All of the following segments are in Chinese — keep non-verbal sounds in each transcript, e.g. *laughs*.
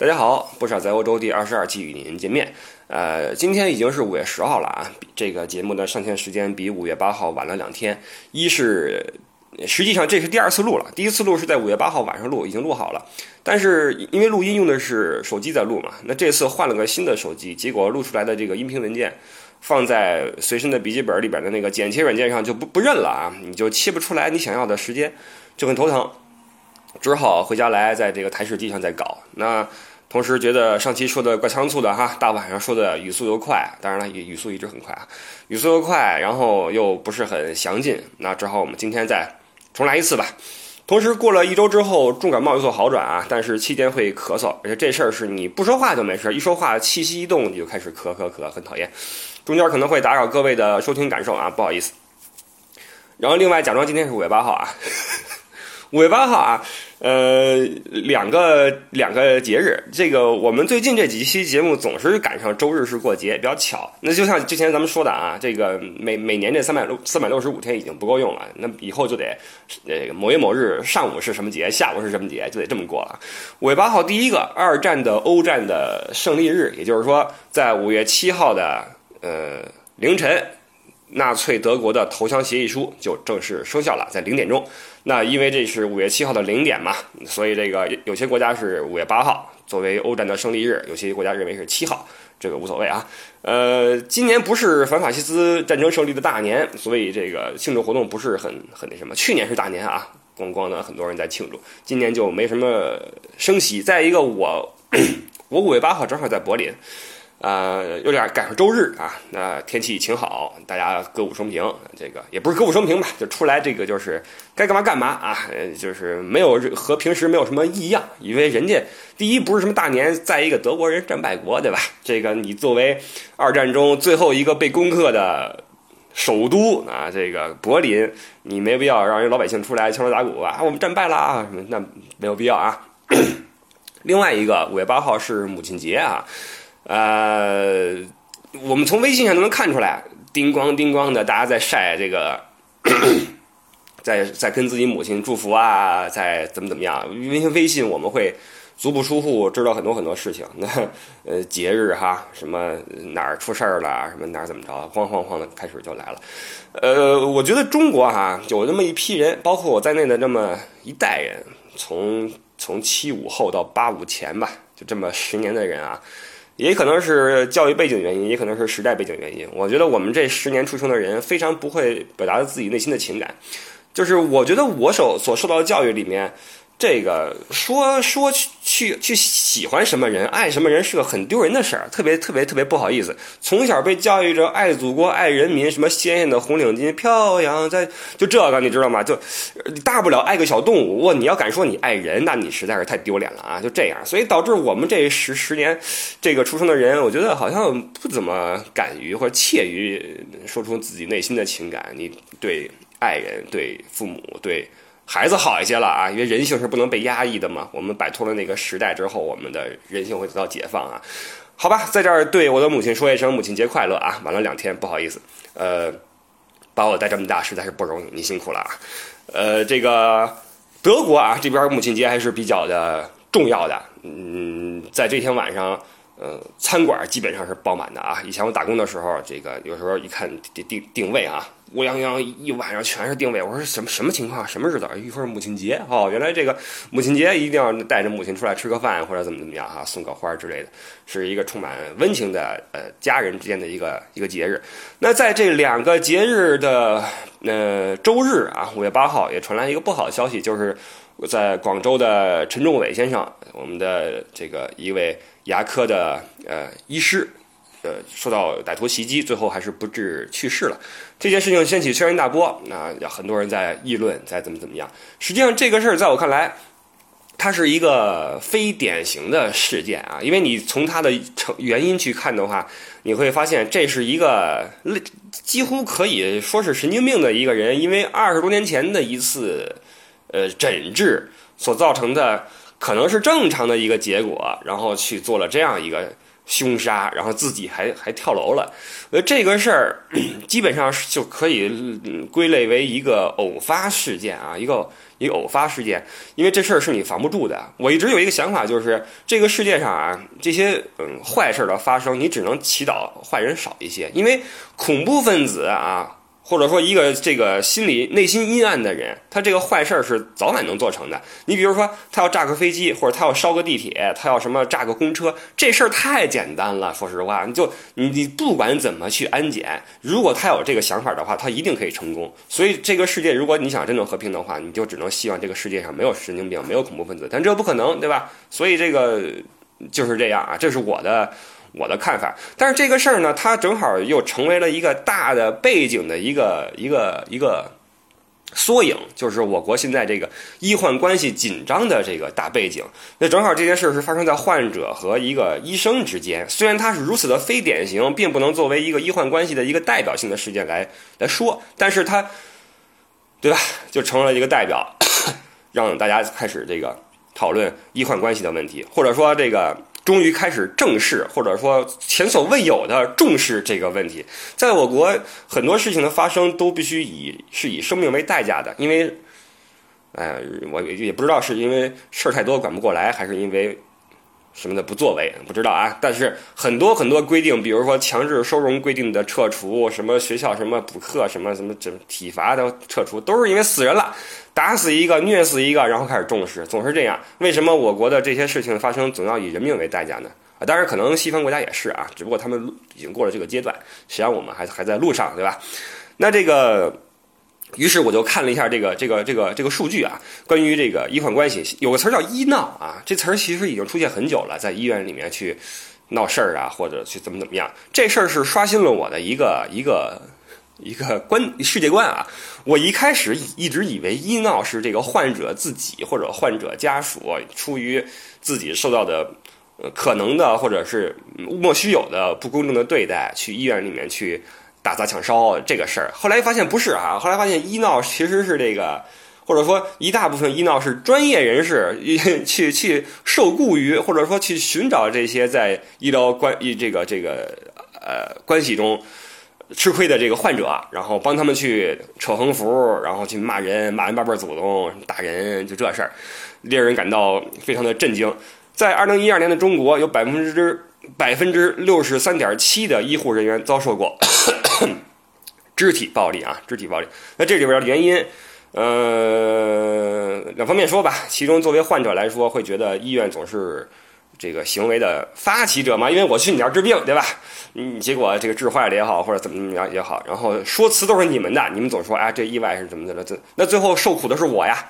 大家好，不少在欧洲第二十二期与您见面。呃，今天已经是五月十号了啊，这个节目的上线时间比五月八号晚了两天。一是实际上这是第二次录了，第一次录是在五月八号晚上录，已经录好了。但是因为录音用的是手机在录嘛，那这次换了个新的手机，结果录出来的这个音频文件放在随身的笔记本里边的那个剪切软件上就不不认了啊，你就切不出来你想要的时间，就很头疼。只好回家来，在这个台式机上再搞。那同时觉得上期说的怪仓促的哈，大晚上说的语速又快，当然了，语语速一直很快啊，语速又快，然后又不是很详尽。那只好我们今天再重来一次吧。同时过了一周之后，重感冒有所好转啊，但是期间会咳嗽，而且这事儿是你不说话就没事，一说话气息一动你就开始咳咳咳，很讨厌。中间可能会打扰各位的收听感受啊，不好意思。然后另外假装今天是五月八号啊。五月八号啊，*laughs* 呃，两个两个节日，这个我们最近这几期节目总是赶上周日是过节，比较巧。那就像之前咱们说的啊，这个每每年这三百六三百六十五天已经不够用了，那以后就得，呃，某月某日上午是什么节，下午是什么节，就得这么过了。五月八号第一个二战的欧战的胜利日，也就是说，在五月七号的呃凌晨。纳粹德国的投降协议书就正式生效了，在零点钟。那因为这是五月七号的零点嘛，所以这个有些国家是五月八号作为欧战的胜利日，有些国家认为是七号，这个无所谓啊。呃，今年不是反法西斯战争胜利的大年，所以这个庆祝活动不是很很那什么。去年是大年啊，咣咣的很多人在庆祝，今年就没什么升息。再一个，我 *coughs* 我五月八号正好在柏林。呃，有点赶上周日啊，那天气晴好，大家歌舞升平，这个也不是歌舞升平吧，就出来这个就是该干嘛干嘛啊，就是没有和平时没有什么异样，因为人家第一不是什么大年，再一个德国人战败国，对吧？这个你作为二战中最后一个被攻克的首都啊，这个柏林，你没必要让人老百姓出来敲锣打鼓啊，我们战败了啊，那没有必要啊。另外一个五月八号是母亲节啊。呃，我们从微信上都能看出来，叮咣叮咣的，大家在晒这个，*coughs* 在在跟自己母亲祝福啊，在怎么怎么样。因为微信我们会足不出户知道很多很多事情。那 *laughs* 呃节日哈，什么哪儿出事儿了，什么哪儿怎么着，慌慌慌的开始就来了。呃，我觉得中国哈有那么一批人，包括我在内的那么一代人，从从七五后到八五前吧，就这么十年的人啊。也可能是教育背景原因，也可能是时代背景原因。我觉得我们这十年出生的人非常不会表达自己内心的情感，就是我觉得我所所受到的教育里面。这个说说去去喜欢什么人爱什么人是个很丢人的事儿，特别特别特别不好意思。从小被教育着爱祖国爱人民，什么鲜艳的红领巾飘扬在，就这个你知道吗？就大不了爱个小动物。哇，你要敢说你爱人，那你实在是太丢脸了啊！就这样，所以导致我们这十十年这个出生的人，我觉得好像不怎么敢于或者怯于说出自己内心的情感。你对爱人、对父母、对。孩子好一些了啊，因为人性是不能被压抑的嘛。我们摆脱了那个时代之后，我们的人性会得到解放啊。好吧，在这儿对我的母亲说一声母亲节快乐啊！晚了两天，不好意思，呃，把我带这么大实在是不容易，你辛苦了啊。呃，这个德国啊这边母亲节还是比较的重要的，嗯，在这天晚上。呃，餐馆基本上是爆满的啊！以前我打工的时候，这个有时候一看定定定位啊，乌泱泱一晚上全是定位。我说什么什么情况？什么日子？一会儿母亲节哦，原来这个母亲节一定要带着母亲出来吃个饭或者怎么怎么样哈，送个花之类的，是一个充满温情的呃家人之间的一个一个节日。那在这两个节日的呃周日啊，五月八号也传来一个不好的消息，就是在广州的陈仲伟先生，我们的这个一位。牙科的呃医师，呃受到歹徒袭击，最后还是不治去世了。这件事情掀起轩然大波，那很多人在议论，在怎么怎么样。实际上这个事儿在我看来，它是一个非典型的事件啊，因为你从它的成原因去看的话，你会发现这是一个几乎可以说是神经病的一个人，因为二十多年前的一次呃诊治所造成的。可能是正常的一个结果，然后去做了这样一个凶杀，然后自己还还跳楼了。呃，这个事儿 *clears throat* 基本上就可以归类为一个偶发事件啊，一个一个偶发事件，因为这事儿是你防不住的。我一直有一个想法，就是这个世界上啊，这些嗯坏事的发生，你只能祈祷坏人少一些，因为恐怖分子啊。或者说，一个这个心理内心阴暗的人，他这个坏事儿是早晚能做成的。你比如说，他要炸个飞机，或者他要烧个地铁，他要什么炸个公车，这事儿太简单了。说实话，你就你你不管怎么去安检，如果他有这个想法的话，他一定可以成功。所以，这个世界，如果你想真正和平的话，你就只能希望这个世界上没有神经病，没有恐怖分子。但这不可能，对吧？所以，这个就是这样啊，这是我的。我的看法，但是这个事儿呢，它正好又成为了一个大的背景的一个一个一个缩影，就是我国现在这个医患关系紧张的这个大背景。那正好这件事是发生在患者和一个医生之间，虽然它是如此的非典型，并不能作为一个医患关系的一个代表性的事件来来说，但是它，对吧，就成了一个代表，*laughs* 让大家开始这个讨论医患关系的问题，或者说这个。终于开始正视，或者说前所未有的重视这个问题。在我国，很多事情的发生都必须以是以生命为代价的，因为，哎，我也不知道是因为事儿太多管不过来，还是因为。什么的不作为不知道啊，但是很多很多规定，比如说强制收容规定的撤除，什么学校什么补课，什么什么这体罚的撤除，都是因为死人了，打死一个虐死一个，然后开始重视，总是这样。为什么我国的这些事情发生总要以人命为代价呢？啊，当然可能西方国家也是啊，只不过他们已经过了这个阶段，实际上我们还还在路上，对吧？那这个。于是我就看了一下这个这个这个这个数据啊，关于这个医患关系，有个词儿叫医闹啊，这词儿其实已经出现很久了，在医院里面去闹事儿啊，或者去怎么怎么样，这事儿是刷新了我的一个一个一个观世界观啊。我一开始一直以为医闹是这个患者自己或者患者家属出于自己受到的可能的或者是莫须有的不公正的对待，去医院里面去。打砸抢烧这个事儿，后来发现不是啊，后来发现医闹其实是这个，或者说一大部分医闹是专业人士去去受雇于，或者说去寻找这些在医疗关这个这个呃关系中吃亏的这个患者，然后帮他们去扯横幅，然后去骂人，骂人八辈祖宗，打人，就这事儿，令人感到非常的震惊。在二零一二年的中国，有百分之百分之六十三点七的医护人员遭受过。*coughs* 肢体暴力啊，肢体暴力。那这里边的原因，呃，两方面说吧。其中，作为患者来说，会觉得医院总是这个行为的发起者嘛，因为我去你那儿治病，对吧？嗯，结果这个治坏了也好，或者怎么怎么样也好，然后说辞都是你们的，你们总说哎，这意外是怎么的了？这那最后受苦的是我呀，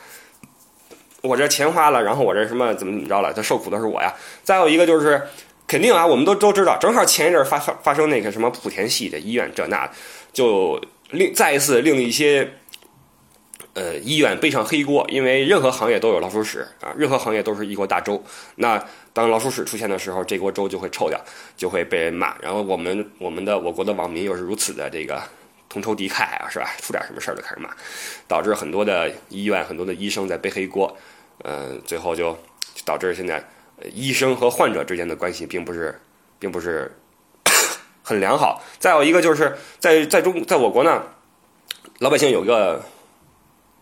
我这钱花了，然后我这什么怎么怎么着了？这受苦的是我呀。再有一个就是。肯定啊，我们都都知道，正好前一阵发发发生那个什么莆田系的医院这那，就另再一次令一些呃医院背上黑锅，因为任何行业都有老鼠屎啊，任何行业都是一锅大粥。那当老鼠屎出现的时候，这锅粥就会臭掉，就会被人骂。然后我们我们的我国的网民又是如此的这个同仇敌忾啊，是吧？出点什么事儿就开始骂，导致很多的医院很多的医生在背黑锅，嗯，最后就导致现在。医生和患者之间的关系并不是，并不是很良好。再有一个就是在在中在我国呢，老百姓有一个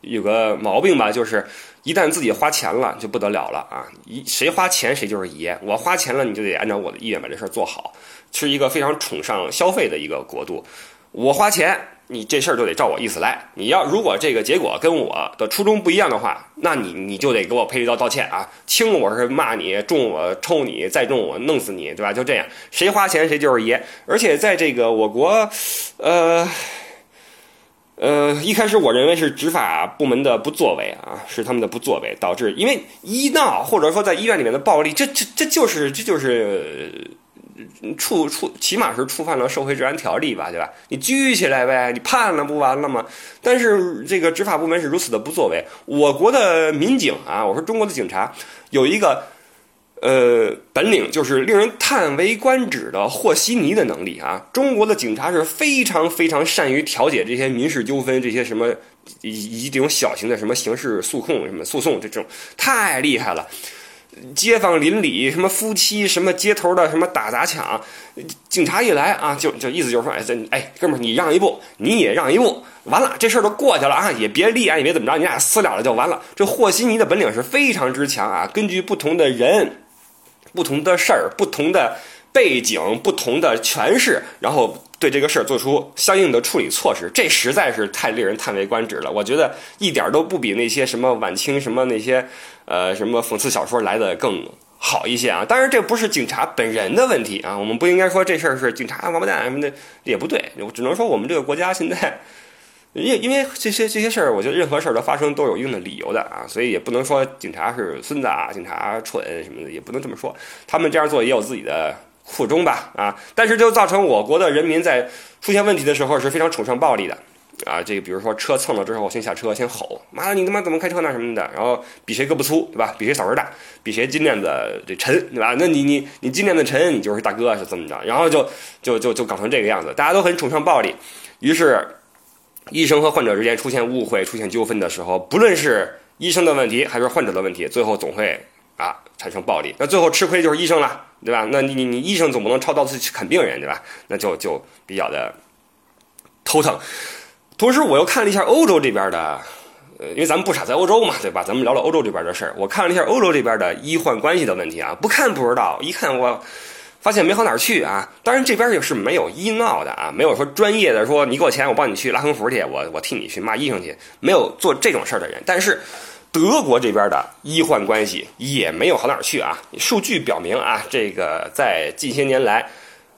有个毛病吧，就是一旦自己花钱了就不得了了啊！一谁花钱谁就是爷，我花钱了你就得按照我的意愿把这事儿做好，是一个非常崇尚消费的一个国度。我花钱。你这事儿就得照我意思来。你要如果这个结果跟我的初衷不一样的话，那你你就得给我赔礼道道歉啊！轻我是骂你，重我抽你，再重我弄死你，对吧？就这样，谁花钱谁就是爷。而且在这个我国，呃呃，一开始我认为是执法部门的不作为啊，是他们的不作为导致，因为医闹或者说在医院里面的暴力，这这这就是这就是。触触起码是触犯了社会治安条例吧，对吧？你拘起来呗，你判了不完了吗？但是这个执法部门是如此的不作为。我国的民警啊，我说中国的警察有一个呃本领，就是令人叹为观止的和稀泥的能力啊。中国的警察是非常非常善于调解这些民事纠纷，这些什么以以及这种小型的什么刑事诉控什么诉讼这种太厉害了。街坊邻里什么夫妻什么街头的什么打砸抢，警察一来啊，就就意思就是说，哎这哎哥们儿你让一步，你也让一步，完了这事儿都过去了啊，也别立案也别怎么着，你俩私了了就完了。这和稀泥的本领是非常之强啊，根据不同的人、不同的事儿、不同的背景、不同的诠释，然后。对这个事儿做出相应的处理措施，这实在是太令人叹为观止了。我觉得一点都不比那些什么晚清什么那些，呃，什么讽刺小说来的更好一些啊。当然，这不是警察本人的问题啊，我们不应该说这事儿是警察王八蛋什么的，也不对。我只能说我们这个国家现在，*laughs* 因因为这些这些事儿，我觉得任何事儿的发生都有一定的理由的啊，所以也不能说警察是孙子啊，警察蠢什么的，也不能这么说。他们这样做也有自己的。苦衷吧，啊，但是就造成我国的人民在出现问题的时候是非常崇尚暴力的，啊，这个比如说车蹭了之后，先下车先吼，妈的你他妈怎么开车呢什么的，然后比谁胳膊粗，对吧？比谁嗓门大，比谁金链子这沉，对吧？那你你你金链子沉，你就是大哥是这么着，然后就就就就搞成这个样子，大家都很崇尚暴力，于是医生和患者之间出现误会、出现纠纷的时候，不论是医生的问题还是患者的问题，最后总会啊产生暴力，那最后吃亏就是医生了。对吧？那你你你医生总不能抄刀子去啃病人，对吧？那就就比较的头疼。同时，我又看了一下欧洲这边的，呃，因为咱们不傻在欧洲嘛，对吧？咱们聊聊欧洲这边的事儿。我看了一下欧洲这边的医患关系的问题啊，不看不知道，一看我发现没好哪儿去啊。当然，这边也是没有医闹的啊，没有说专业的说你给我钱，我帮你去拉横幅去，我我替你去骂医生去，没有做这种事儿的人。但是。德国这边的医患关系也没有好哪儿去啊！数据表明啊，这个在近些年来，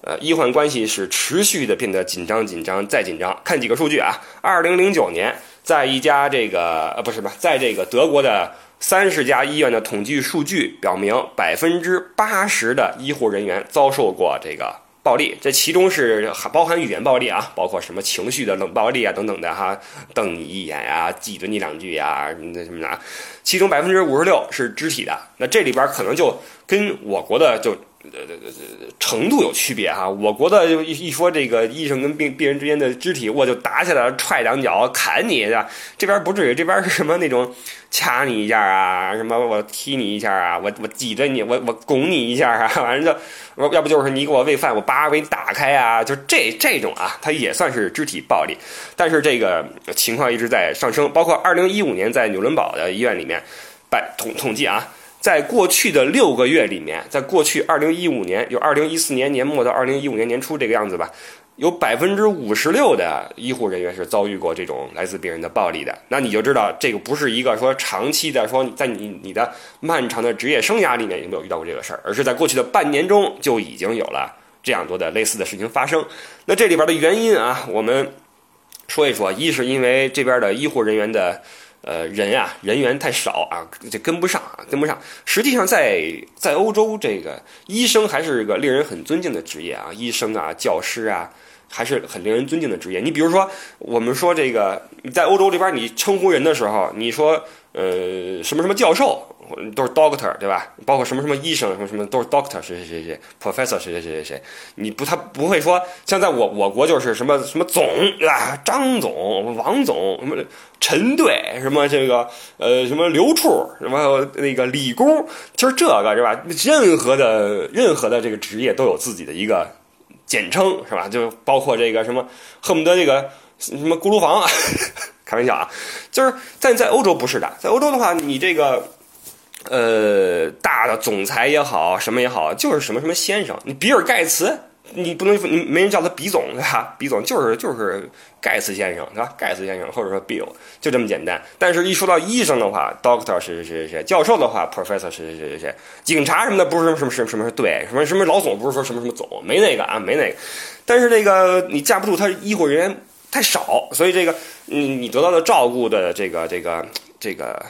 呃，医患关系是持续的变得紧张、紧张再紧张。看几个数据啊，二零零九年，在一家这个呃不是吧，在这个德国的三十家医院的统计数据表明，百分之八十的医护人员遭受过这个。暴力，这其中是含包含语言暴力啊，包括什么情绪的冷暴力啊等等的哈，瞪你一眼呀，挤兑你两句呀，那什么的，其中百分之五十六是肢体的，那这里边可能就跟我国的就。呃，这这程度有区别哈。我国的一一说这个医生跟病病人之间的肢体，我就打起来，踹两脚，砍你，对吧？这边不至于，这边是什么那种掐你一下啊，什么我踢你一下啊，我我挤着你，我我拱你一下啊，*laughs* 反正就，我要不就是你给我喂饭，我叭给你打开啊，就这这种啊，它也算是肢体暴力。但是这个情况一直在上升，包括二零一五年在纽伦堡的医院里面，百统统计啊。在过去的六个月里面，在过去二零一五年，有二零一四年年末到二零一五年年初这个样子吧，有百分之五十六的医护人员是遭遇过这种来自病人的暴力的。那你就知道，这个不是一个说长期的，说在你你的漫长的职业生涯里面有没有遇到过这个事儿，而是在过去的半年中就已经有了这样多的类似的事情发生。那这里边的原因啊，我们说一说，一是因为这边的医护人员的。呃，人啊，人员太少啊，这跟不上啊，跟不上。实际上，在在欧洲，这个医生还是个令人很尊敬的职业啊，医生啊，教师啊，还是很令人尊敬的职业。你比如说，我们说这个，你在欧洲这边，你称呼人的时候，你说呃，什么什么教授。都是 doctor 对吧？包括什么什么医生什么什么都是 doctor 谁谁谁谁 professor 谁谁谁谁谁，你不他不会说像在我我国就是什么什么总对吧？张总、王总什么陈队什么这个呃什么刘处什么那个李工，其实这个是吧？任何的任何的这个职业都有自己的一个简称是吧？就包括这个什么恨不得这个什么锅炉房，开玩笑啊，就是在在欧洲不是的，在欧洲的话你这个。呃，大的总裁也好，什么也好，就是什么什么先生。你比尔盖茨，你不能你没人叫他比总对吧？比总就是就是盖茨先生对吧？盖茨先生或者说 Bill 就这么简单。但是，一说到医生的话，Doctor 谁谁谁谁谁，教授的话，Professor 谁谁谁谁谁，警察什么的不是什么什么什么什么对什么什么老总不是说什么什么总，没那个啊，没那个。但是那个你架不住他医护人员太少，所以这个嗯，你得到的照顾的这个这个这个。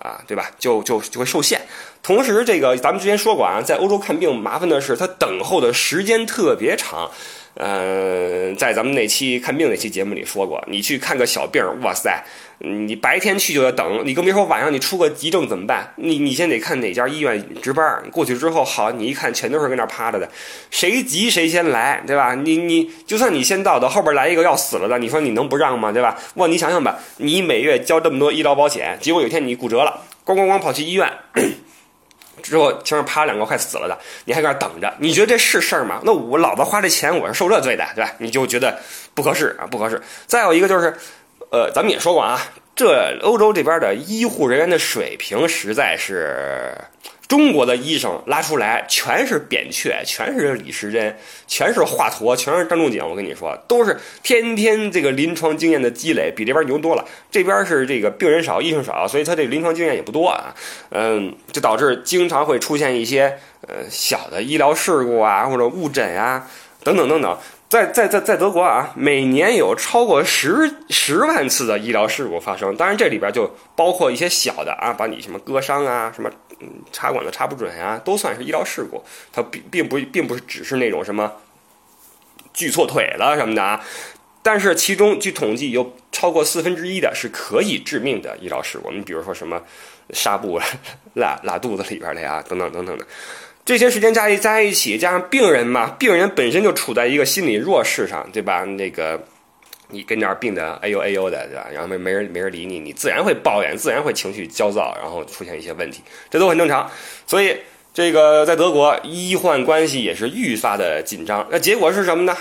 啊，对吧？就就就会受限。同时，这个咱们之前说过啊，在欧洲看病麻烦的是，他等候的时间特别长。嗯，在咱们那期看病那期节目里说过，你去看个小病，哇塞，你白天去就得等，你更别说晚上你出个急症怎么办？你你先得看哪家医院值班，过去之后好，你一看全都是跟那趴着的，谁急谁先来，对吧？你你就算你先到的，后边来一个要死了的，你说你能不让吗？对吧？哇，你想想吧，你每月交这么多医疗保险，结果有一天你骨折了，咣咣咣跑去医院。之后前面趴两个快死了的，你还搁那等着，你觉得这是事儿吗？那我老子花这钱，我是受这罪的，对吧？你就觉得不合适啊，不合适。再有一个就是，呃，咱们也说过啊，这欧洲这边的医护人员的水平实在是。中国的医生拉出来全是扁鹊，全是李时珍，全是华佗，全是张仲景。我跟你说，都是天天这个临床经验的积累，比这边牛多了。这边是这个病人少，医生少，所以他这临床经验也不多啊。嗯，就导致经常会出现一些呃小的医疗事故啊，或者误诊啊，等等等等。在在在在德国啊，每年有超过十十万次的医疗事故发生。当然，这里边就包括一些小的啊，把你什么割伤啊，什么。嗯插管子插不准呀，都算是医疗事故。它并并不并不是只是那种什么锯错腿了什么的啊。但是其中据统计，有超过四分之一的是可以致命的医疗事故。你比如说什么纱布拉拉肚子里边的呀，等等等等的。这些时间加一加一起，加上病人嘛，病人本身就处在一个心理弱势上，对吧？那个。你跟这儿病的哎呦哎呦的，对吧？然后没没人没人理你，你自然会抱怨，自然会情绪焦躁，然后出现一些问题，这都很正常。所以这个在德国医患关系也是愈发的紧张。那结果是什么呢？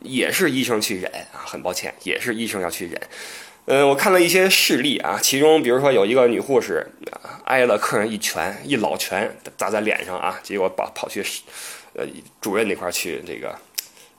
也是医生去忍啊，很抱歉，也是医生要去忍。嗯，我看了一些事例啊，其中比如说有一个女护士挨了客人一拳，一老拳砸在脸上啊，结果跑跑去呃主任那块去这个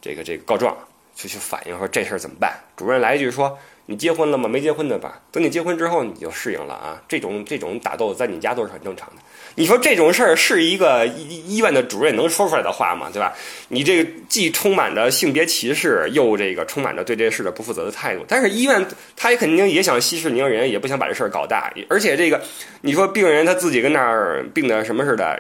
这个这个告状。就去反映说这事儿怎么办？主任来一句说：“你结婚了吗？没结婚的吧？等你结婚之后你就适应了啊。”这种这种打斗在你家都是很正常的。你说这种事儿是一个医医院的主任能说出来的话吗？对吧？你这个既充满着性别歧视，又这个充满着对这事的不负责的态度。但是医院他也肯定也想息事宁人，也不想把这事儿搞大。而且这个你说病人他自己跟那儿病的什么似的，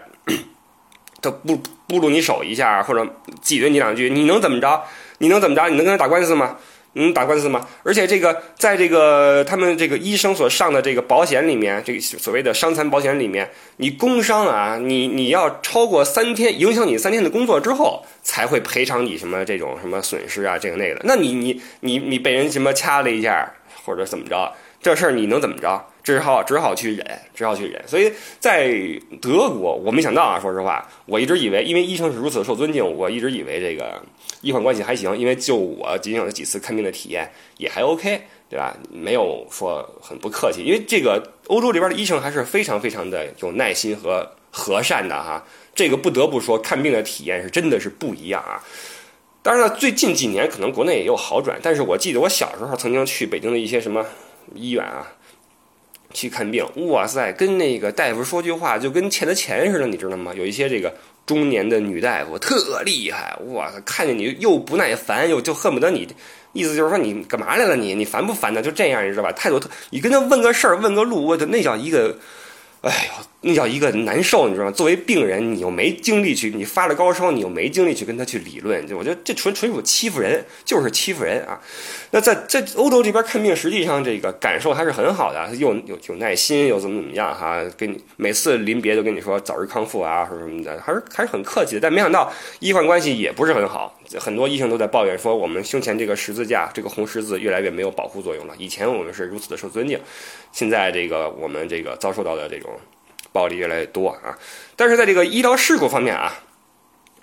他不不露你手一下或者挤兑你两句，你能怎么着？你能怎么着？你能跟他打官司吗？能打官司吗？而且这个，在这个他们这个医生所上的这个保险里面，这个所谓的伤残保险里面，你工伤啊，你你要超过三天，影响你三天的工作之后，才会赔偿你什么这种什么损失啊，这个那个的。那你你你你被人什么掐了一下，或者怎么着？这事儿你能怎么着？只好只好去忍，只好去忍。所以在德国，我没想到啊，说实话，我一直以为，因为医生是如此受尊敬，我一直以为这个医患关系还行。因为就我仅有的几次看病的体验，也还 OK，对吧？没有说很不客气。因为这个欧洲这边的医生还是非常非常的有耐心和和善的哈。这个不得不说，看病的体验是真的是不一样啊。当然了，最近几年可能国内也有好转，但是我记得我小时候曾经去北京的一些什么。医院啊，去看病，哇塞，跟那个大夫说句话就跟欠他钱似的，你知道吗？有一些这个中年的女大夫特厉害，哇塞，看见你又不耐烦，又就恨不得你，意思就是说你干嘛来了？你你烦不烦呢？就这样，你知道吧？态度特，你跟他问个事儿，问个路，我的那叫一个。哎呦，那叫一个难受，你知道吗？作为病人，你又没精力去，你发了高烧，你又没精力去跟他去理论，就我觉得这纯纯属欺负人，就是欺负人啊！那在在欧洲这边看病，实际上这个感受还是很好的，又有有耐心，又怎么怎么样哈？跟你每次临别都跟你说早日康复啊，什么什么的，还是还是很客气的。但没想到医患关系也不是很好，很多医生都在抱怨说，我们胸前这个十字架，这个红十字越来越没有保护作用了。以前我们是如此的受尊敬，现在这个我们这个遭受到的这种。暴力越来越多啊，但是在这个医疗事故方面啊，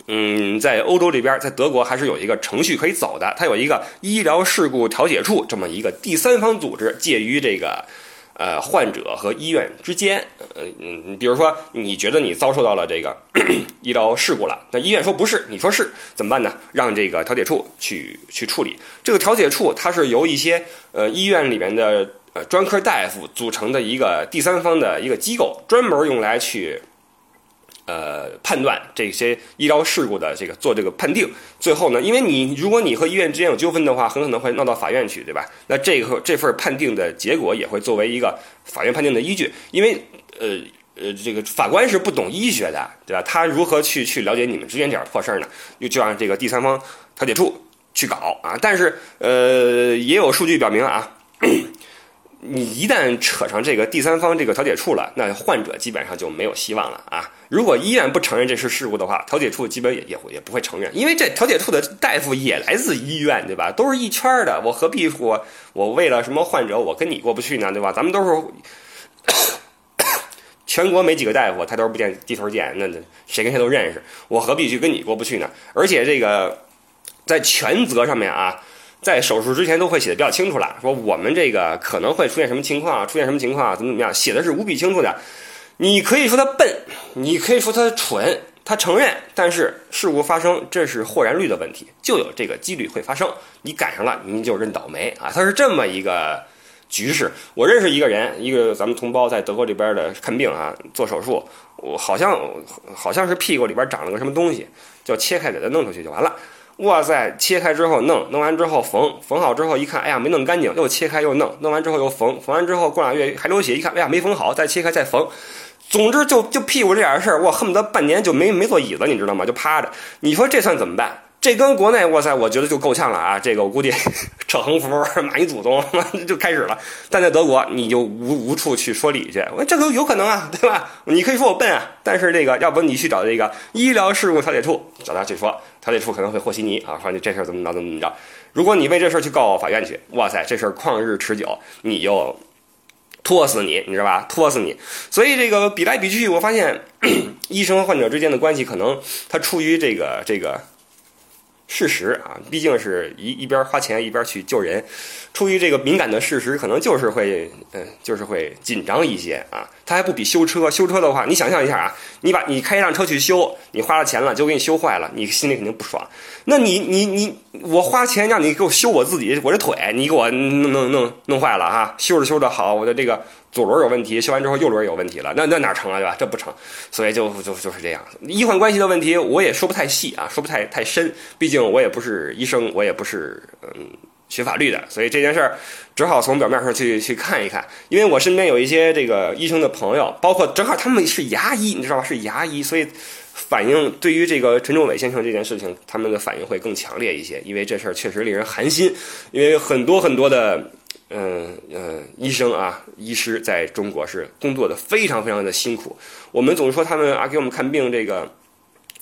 嗯，在欧洲这边，在德国还是有一个程序可以走的，它有一个医疗事故调解处这么一个第三方组织，介于这个呃患者和医院之间。呃嗯，比如说你觉得你遭受到了这个 *coughs* 医疗事故了，那医院说不是，你说是，怎么办呢？让这个调解处去去处理。这个调解处它是由一些呃医院里面的。呃，专科大夫组成的一个第三方的一个机构，专门用来去，呃，判断这些医疗事故的这个做这个判定。最后呢，因为你如果你和医院之间有纠纷的话，很可能会闹到法院去，对吧？那这个这份判定的结果也会作为一个法院判定的依据。因为呃呃，这个法官是不懂医学的，对吧？他如何去去了解你们之间点破事儿呢？就就让这个第三方调解处去搞啊。但是呃，也有数据表明啊。你一旦扯上这个第三方这个调解处了，那患者基本上就没有希望了啊！如果医院不承认这是事故的话，调解处基本也也会也不会承认，因为这调解处的大夫也来自医院，对吧？都是一圈的，我何必我我为了什么患者我跟你过不去呢，对吧？咱们都是。全国没几个大夫抬头不见低头见，那谁跟谁都认识，我何必去跟你过不去呢？而且这个在全责上面啊，在手术之前都会写的比较清楚了，说我们这个可能会出现什么情况，出现什么情况，怎么怎么样，写的是无比清楚的。你可以说他笨，你可以说他蠢。他承认，但是事故发生，这是豁然率的问题，就有这个几率会发生。你赶上了，你就认倒霉啊！他是这么一个局势。我认识一个人，一个咱们同胞在德国这边的看病啊，做手术，我好像好像是屁股里边长了个什么东西，就切开给他弄出去就完了。哇塞，切开之后弄，弄完之后缝，缝好之后一看，哎呀没弄干净，又切开又弄，弄完之后又缝，缝完之后过俩月还流血，一看，哎呀没缝好，再切开再缝。总之就就屁股这点事儿，我恨不得半年就没没坐椅子，你知道吗？就趴着。你说这算怎么办？这跟国内，哇塞，我觉得就够呛了啊！这个我估计扯横幅骂你祖宗 *laughs* 就开始了。但在德国，你就无无处去说理去。我这都有可能啊，对吧？你可以说我笨啊，但是这个要不你去找这个医疗事故调解处，找他去说，调解处可能会和稀泥啊，说你这事儿怎么着怎么怎么着。如果你为这事儿去告法院去，哇塞，这事儿旷日持久，你就。拖死你，你知道吧？拖死你。所以这个比来比去，我发现 *clears throat* 医生和患者之间的关系，可能他出于这个这个。事实啊，毕竟是一一边花钱一边去救人，出于这个敏感的事实，可能就是会，嗯，就是会紧张一些啊。他还不比修车，修车的话，你想象一下啊，你把你开一辆车去修，你花了钱了，就给你修坏了，你心里肯定不爽。那你你你，我花钱让你给我修我自己我这腿，你给我弄弄弄弄坏了哈，修着修着好，我的这个。左轮有问题，修完之后右轮有问题了，那那哪成啊，对吧？这不成，所以就就就是这样。医患关系的问题，我也说不太细啊，说不太太深，毕竟我也不是医生，我也不是嗯学法律的，所以这件事儿只好从表面上去去看一看。因为我身边有一些这个医生的朋友，包括正好他们是牙医，你知道吧？是牙医，所以反应对于这个陈仲伟先生这件事情，他们的反应会更强烈一些，因为这事儿确实令人寒心，因为很多很多的。嗯嗯，医生啊，医师在中国是工作的非常非常的辛苦。我们总说他们啊，给我们看病这个，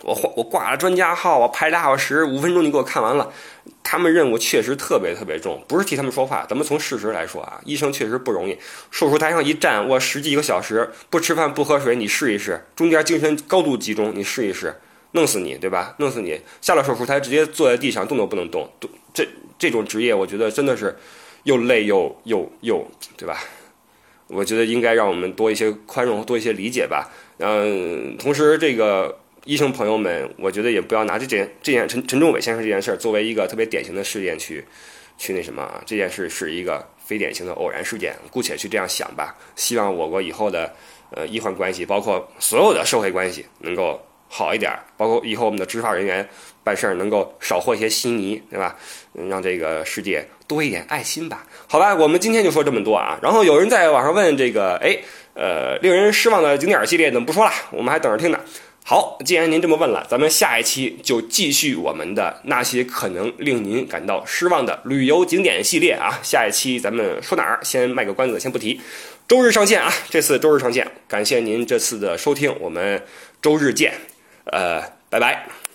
我我挂了专家号，我排俩小时，五分钟你给我看完了。他们任务确实特别特别重，不是替他们说话。咱们从事实来说啊，医生确实不容易。手术台上一站，我十几个小时不吃饭不喝水，你试一试，中间精神高度集中，你试一试，弄死你，对吧？弄死你。下了手术台直接坐在地上动都不能动，这这种职业，我觉得真的是。又累又又又，对吧？我觉得应该让我们多一些宽容，多一些理解吧。嗯，同时这个医生朋友们，我觉得也不要拿这件这件陈陈忠伟先生这件事儿作为一个特别典型的事件去去那什么。这件事是一个非典型的偶然事件，姑且去这样想吧。希望我国以后的呃医患关系，包括所有的社会关系能够好一点，包括以后我们的执法人员办事儿能够少和一些稀泥，对吧？让这个世界。多一点爱心吧，好吧，我们今天就说这么多啊。然后有人在网上问这个，哎，呃，令人失望的景点系列怎么不说了？我们还等着听呢。好，既然您这么问了，咱们下一期就继续我们的那些可能令您感到失望的旅游景点系列啊。下一期咱们说哪儿？先卖个关子，先不提。周日上线啊，这次周日上线。感谢您这次的收听，我们周日见。呃，拜拜。